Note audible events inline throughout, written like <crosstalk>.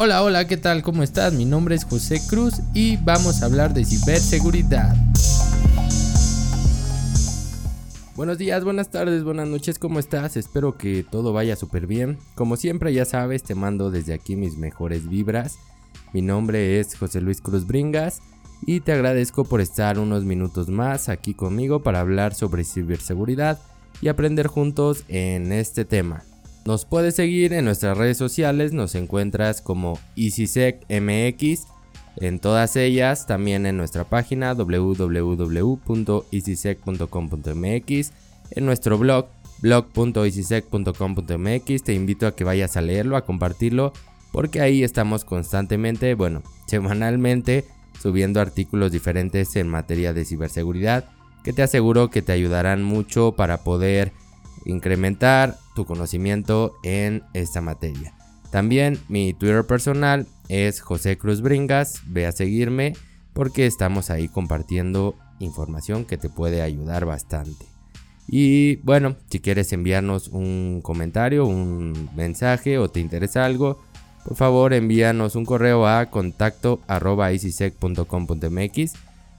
Hola, hola, ¿qué tal? ¿Cómo estás? Mi nombre es José Cruz y vamos a hablar de ciberseguridad. Buenos días, buenas tardes, buenas noches, ¿cómo estás? Espero que todo vaya súper bien. Como siempre ya sabes, te mando desde aquí mis mejores vibras. Mi nombre es José Luis Cruz Bringas y te agradezco por estar unos minutos más aquí conmigo para hablar sobre ciberseguridad y aprender juntos en este tema. Nos puedes seguir en nuestras redes sociales, nos encuentras como EasySecMX en todas ellas, también en nuestra página www.easysec.com.mx, en nuestro blog blog.easysec.com.mx, te invito a que vayas a leerlo, a compartirlo, porque ahí estamos constantemente, bueno, <laughs> semanalmente subiendo artículos diferentes en materia de ciberseguridad que te aseguro que te ayudarán mucho para poder incrementar tu conocimiento en esta materia. También mi Twitter personal es José Cruz Bringas, ve a seguirme porque estamos ahí compartiendo información que te puede ayudar bastante. Y bueno, si quieres enviarnos un comentario, un mensaje o te interesa algo, por favor envíanos un correo a contacto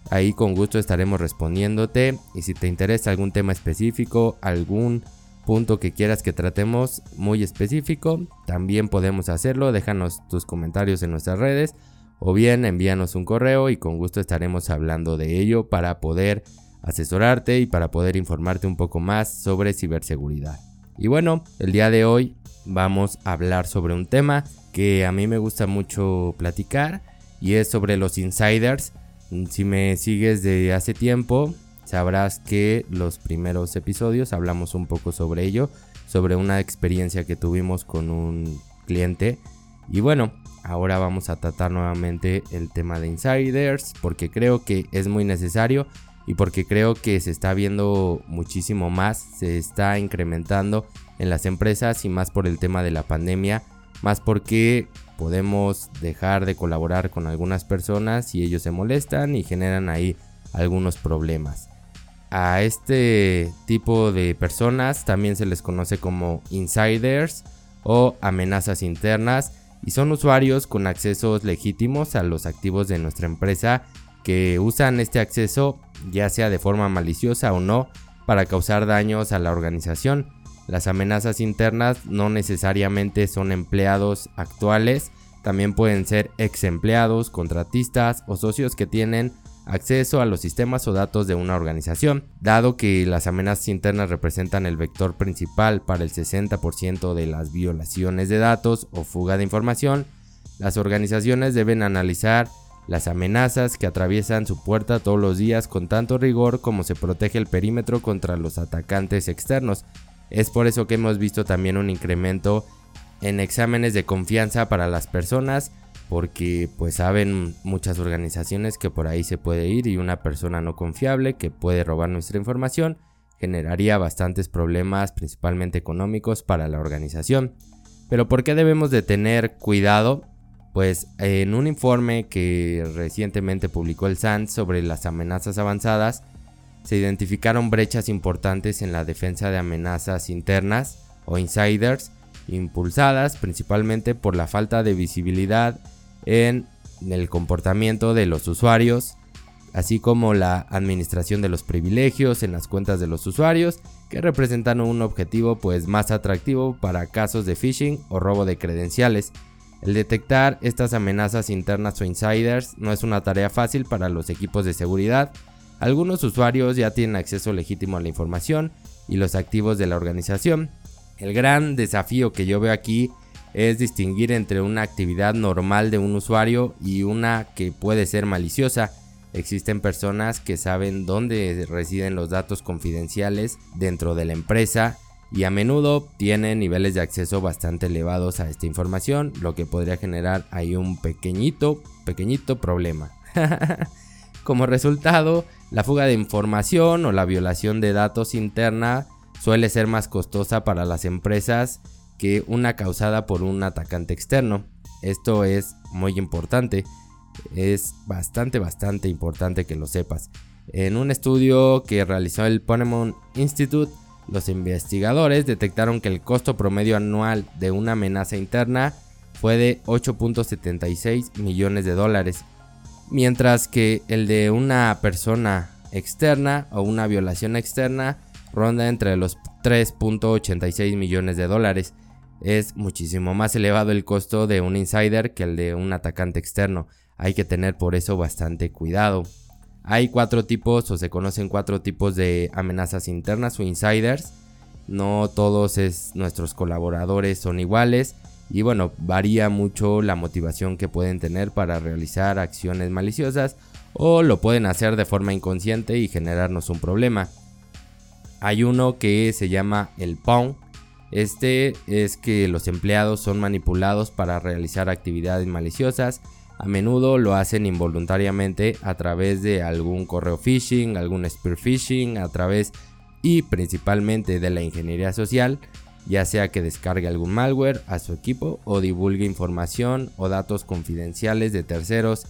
Ahí con gusto estaremos respondiéndote y si te interesa algún tema específico, algún punto que quieras que tratemos muy específico, también podemos hacerlo. Déjanos tus comentarios en nuestras redes o bien envíanos un correo y con gusto estaremos hablando de ello para poder asesorarte y para poder informarte un poco más sobre ciberseguridad. Y bueno, el día de hoy vamos a hablar sobre un tema que a mí me gusta mucho platicar y es sobre los insiders. Si me sigues de hace tiempo, sabrás que los primeros episodios hablamos un poco sobre ello, sobre una experiencia que tuvimos con un cliente. Y bueno, ahora vamos a tratar nuevamente el tema de insiders porque creo que es muy necesario y porque creo que se está viendo muchísimo más, se está incrementando en las empresas y más por el tema de la pandemia, más porque podemos dejar de colaborar con algunas personas y ellos se molestan y generan ahí algunos problemas. A este tipo de personas también se les conoce como insiders o amenazas internas y son usuarios con accesos legítimos a los activos de nuestra empresa que usan este acceso ya sea de forma maliciosa o no para causar daños a la organización. Las amenazas internas no necesariamente son empleados actuales, también pueden ser ex empleados, contratistas o socios que tienen acceso a los sistemas o datos de una organización. Dado que las amenazas internas representan el vector principal para el 60% de las violaciones de datos o fuga de información, las organizaciones deben analizar las amenazas que atraviesan su puerta todos los días con tanto rigor como se protege el perímetro contra los atacantes externos. Es por eso que hemos visto también un incremento en exámenes de confianza para las personas porque pues saben muchas organizaciones que por ahí se puede ir y una persona no confiable que puede robar nuestra información generaría bastantes problemas principalmente económicos para la organización. Pero ¿por qué debemos de tener cuidado? Pues en un informe que recientemente publicó el SANS sobre las amenazas avanzadas, se identificaron brechas importantes en la defensa de amenazas internas o insiders, impulsadas principalmente por la falta de visibilidad en el comportamiento de los usuarios, así como la administración de los privilegios en las cuentas de los usuarios, que representan un objetivo pues más atractivo para casos de phishing o robo de credenciales. El detectar estas amenazas internas o insiders no es una tarea fácil para los equipos de seguridad. Algunos usuarios ya tienen acceso legítimo a la información y los activos de la organización. El gran desafío que yo veo aquí es distinguir entre una actividad normal de un usuario y una que puede ser maliciosa. Existen personas que saben dónde residen los datos confidenciales dentro de la empresa y a menudo tienen niveles de acceso bastante elevados a esta información, lo que podría generar ahí un pequeñito, pequeñito problema. <laughs> Como resultado, la fuga de información o la violación de datos interna suele ser más costosa para las empresas que una causada por un atacante externo. Esto es muy importante. Es bastante, bastante importante que lo sepas. En un estudio que realizó el Ponemon Institute, los investigadores detectaron que el costo promedio anual de una amenaza interna fue de 8.76 millones de dólares, mientras que el de una persona externa o una violación externa ronda entre los 3.86 millones de dólares. Es muchísimo más elevado el costo de un insider que el de un atacante externo. Hay que tener por eso bastante cuidado. Hay cuatro tipos o se conocen cuatro tipos de amenazas internas o insiders. No todos es, nuestros colaboradores son iguales y bueno, varía mucho la motivación que pueden tener para realizar acciones maliciosas o lo pueden hacer de forma inconsciente y generarnos un problema. Hay uno que se llama el PON. Este es que los empleados son manipulados para realizar actividades maliciosas. A menudo lo hacen involuntariamente a través de algún correo phishing, algún spear phishing, a través y principalmente de la ingeniería social, ya sea que descargue algún malware a su equipo o divulgue información o datos confidenciales de terceros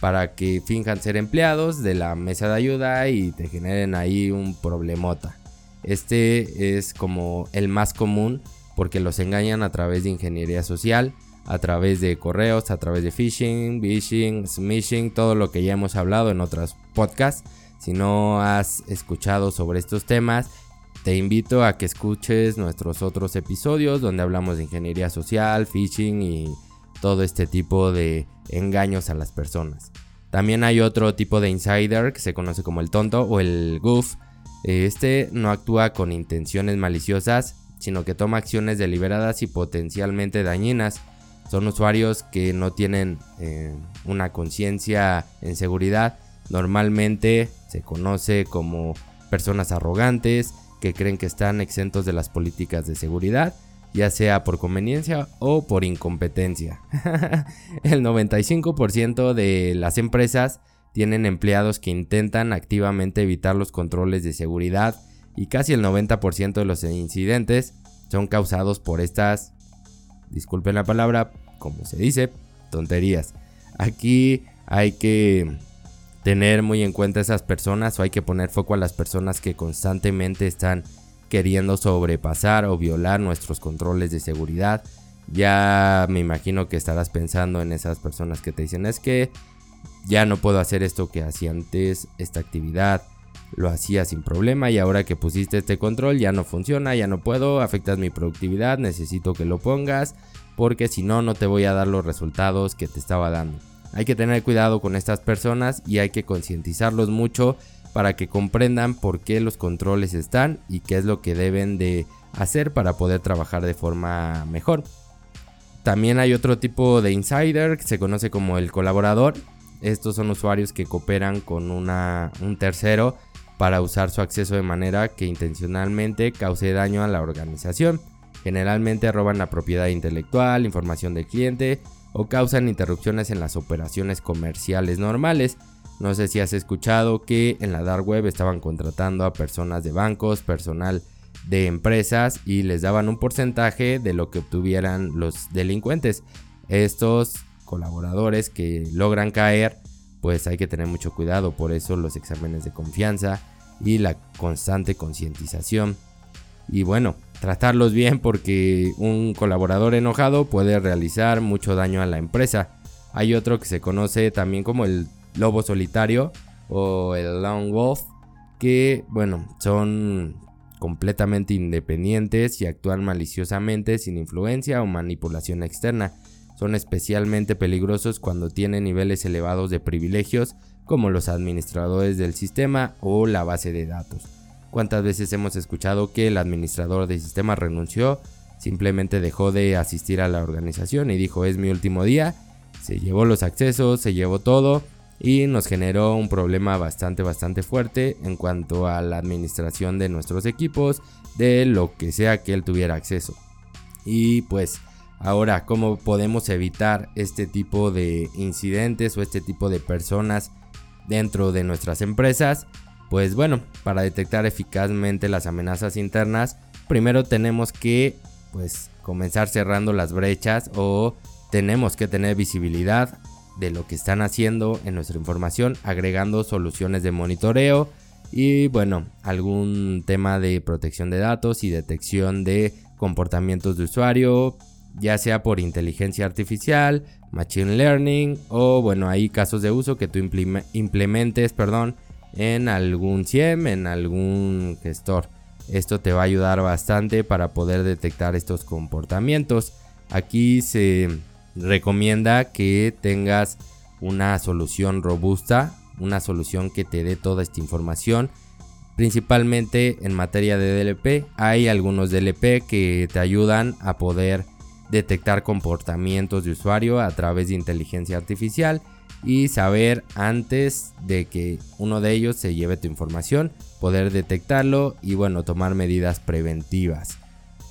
para que finjan ser empleados de la mesa de ayuda y te generen ahí un problemota. Este es como el más común porque los engañan a través de ingeniería social, a través de correos, a través de phishing, phishing, smishing, todo lo que ya hemos hablado en otros podcasts. Si no has escuchado sobre estos temas, te invito a que escuches nuestros otros episodios donde hablamos de ingeniería social, phishing y todo este tipo de engaños a las personas. También hay otro tipo de insider que se conoce como el tonto o el goof este no actúa con intenciones maliciosas, sino que toma acciones deliberadas y potencialmente dañinas. Son usuarios que no tienen eh, una conciencia en seguridad. Normalmente se conoce como personas arrogantes que creen que están exentos de las políticas de seguridad, ya sea por conveniencia o por incompetencia. <laughs> El 95% de las empresas tienen empleados que intentan activamente evitar los controles de seguridad y casi el 90% de los incidentes son causados por estas, disculpen la palabra, como se dice, tonterías. Aquí hay que tener muy en cuenta esas personas o hay que poner foco a las personas que constantemente están queriendo sobrepasar o violar nuestros controles de seguridad. Ya me imagino que estarás pensando en esas personas que te dicen es que ya no puedo hacer esto que hacía antes, esta actividad lo hacía sin problema y ahora que pusiste este control ya no funciona, ya no puedo, afectas mi productividad, necesito que lo pongas porque si no no te voy a dar los resultados que te estaba dando. Hay que tener cuidado con estas personas y hay que concientizarlos mucho para que comprendan por qué los controles están y qué es lo que deben de hacer para poder trabajar de forma mejor. También hay otro tipo de insider que se conoce como el colaborador estos son usuarios que cooperan con un tercero para usar su acceso de manera que intencionalmente cause daño a la organización. Generalmente roban la propiedad intelectual, información del cliente o causan interrupciones en las operaciones comerciales normales. No sé si has escuchado que en la dark web estaban contratando a personas de bancos, personal de empresas y les daban un porcentaje de lo que obtuvieran los delincuentes. Estos colaboradores que logran caer, pues hay que tener mucho cuidado. Por eso los exámenes de confianza y la constante concientización. Y bueno, tratarlos bien porque un colaborador enojado puede realizar mucho daño a la empresa. Hay otro que se conoce también como el lobo solitario o el lone wolf, que bueno, son completamente independientes y actúan maliciosamente sin influencia o manipulación externa son especialmente peligrosos cuando tienen niveles elevados de privilegios como los administradores del sistema o la base de datos. ¿Cuántas veces hemos escuchado que el administrador del sistema renunció, simplemente dejó de asistir a la organización y dijo es mi último día, se llevó los accesos, se llevó todo y nos generó un problema bastante bastante fuerte en cuanto a la administración de nuestros equipos, de lo que sea que él tuviera acceso. Y pues Ahora, ¿cómo podemos evitar este tipo de incidentes o este tipo de personas dentro de nuestras empresas? Pues bueno, para detectar eficazmente las amenazas internas, primero tenemos que pues comenzar cerrando las brechas o tenemos que tener visibilidad de lo que están haciendo en nuestra información, agregando soluciones de monitoreo y bueno, algún tema de protección de datos y detección de comportamientos de usuario, ya sea por inteligencia artificial, machine learning o bueno, hay casos de uso que tú implementes, perdón, en algún CIEM, en algún gestor. Esto te va a ayudar bastante para poder detectar estos comportamientos. Aquí se recomienda que tengas una solución robusta, una solución que te dé toda esta información. Principalmente en materia de DLP, hay algunos DLP que te ayudan a poder detectar comportamientos de usuario a través de inteligencia artificial y saber antes de que uno de ellos se lleve tu información, poder detectarlo y bueno, tomar medidas preventivas.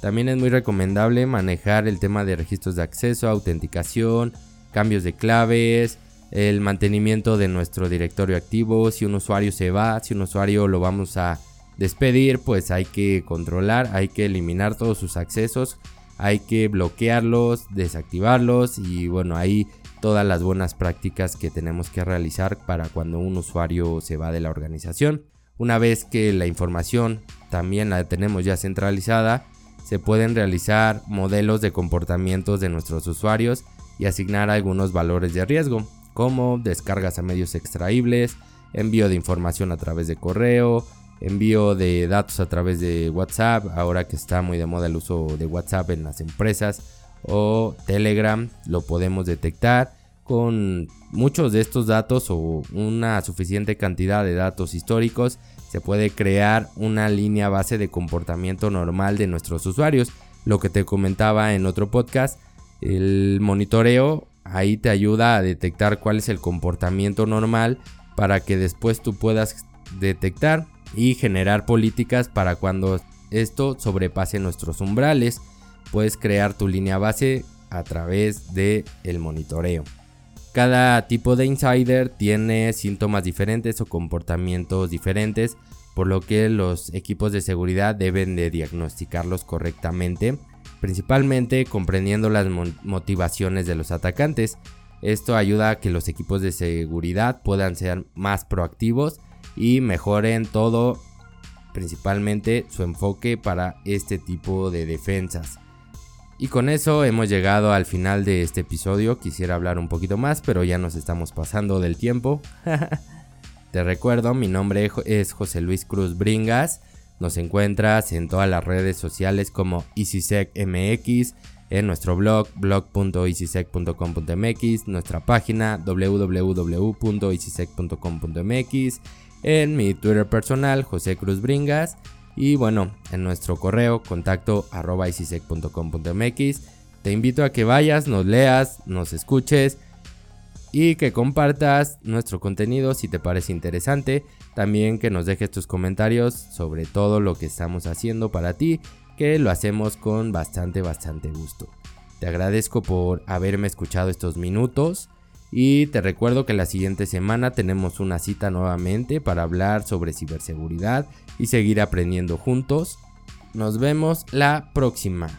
También es muy recomendable manejar el tema de registros de acceso, autenticación, cambios de claves, el mantenimiento de nuestro directorio activo. Si un usuario se va, si un usuario lo vamos a despedir, pues hay que controlar, hay que eliminar todos sus accesos, hay que bloquearlos, desactivarlos y bueno, ahí todas las buenas prácticas que tenemos que realizar para cuando un usuario se va de la organización. Una vez que la información también la tenemos ya centralizada, se pueden realizar modelos de comportamientos de nuestros usuarios y asignar algunos valores de riesgo, como descargas a medios extraíbles, envío de información a través de correo, envío de datos a través de WhatsApp, ahora que está muy de moda el uso de WhatsApp en las empresas, o Telegram lo podemos detectar. Con muchos de estos datos o una suficiente cantidad de datos históricos se puede crear una línea base de comportamiento normal de nuestros usuarios. Lo que te comentaba en otro podcast el monitoreo ahí te ayuda a detectar cuál es el comportamiento normal para que después tú puedas detectar y generar políticas para cuando esto sobrepase nuestros umbrales puedes crear tu línea base a través de el monitoreo. Cada tipo de insider tiene síntomas diferentes o comportamientos diferentes, por lo que los equipos de seguridad deben de diagnosticarlos correctamente, principalmente comprendiendo las motivaciones de los atacantes. Esto ayuda a que los equipos de seguridad puedan ser más proactivos y mejoren todo, principalmente su enfoque para este tipo de defensas. Y con eso hemos llegado al final de este episodio. Quisiera hablar un poquito más, pero ya nos estamos pasando del tiempo. <laughs> Te recuerdo, mi nombre es José Luis Cruz Bringas. Nos encuentras en todas las redes sociales como EasySecMX, en nuestro blog blog.easysec.com.mx, nuestra página www.easysec.com.mx, en mi Twitter personal José Cruz Bringas y bueno, en nuestro correo contacto arroba Te invito a que vayas, nos leas, nos escuches y que compartas nuestro contenido si te parece interesante. También que nos dejes tus comentarios sobre todo lo que estamos haciendo para ti, que lo hacemos con bastante, bastante gusto. Te agradezco por haberme escuchado estos minutos. Y te recuerdo que la siguiente semana tenemos una cita nuevamente para hablar sobre ciberseguridad y seguir aprendiendo juntos. Nos vemos la próxima.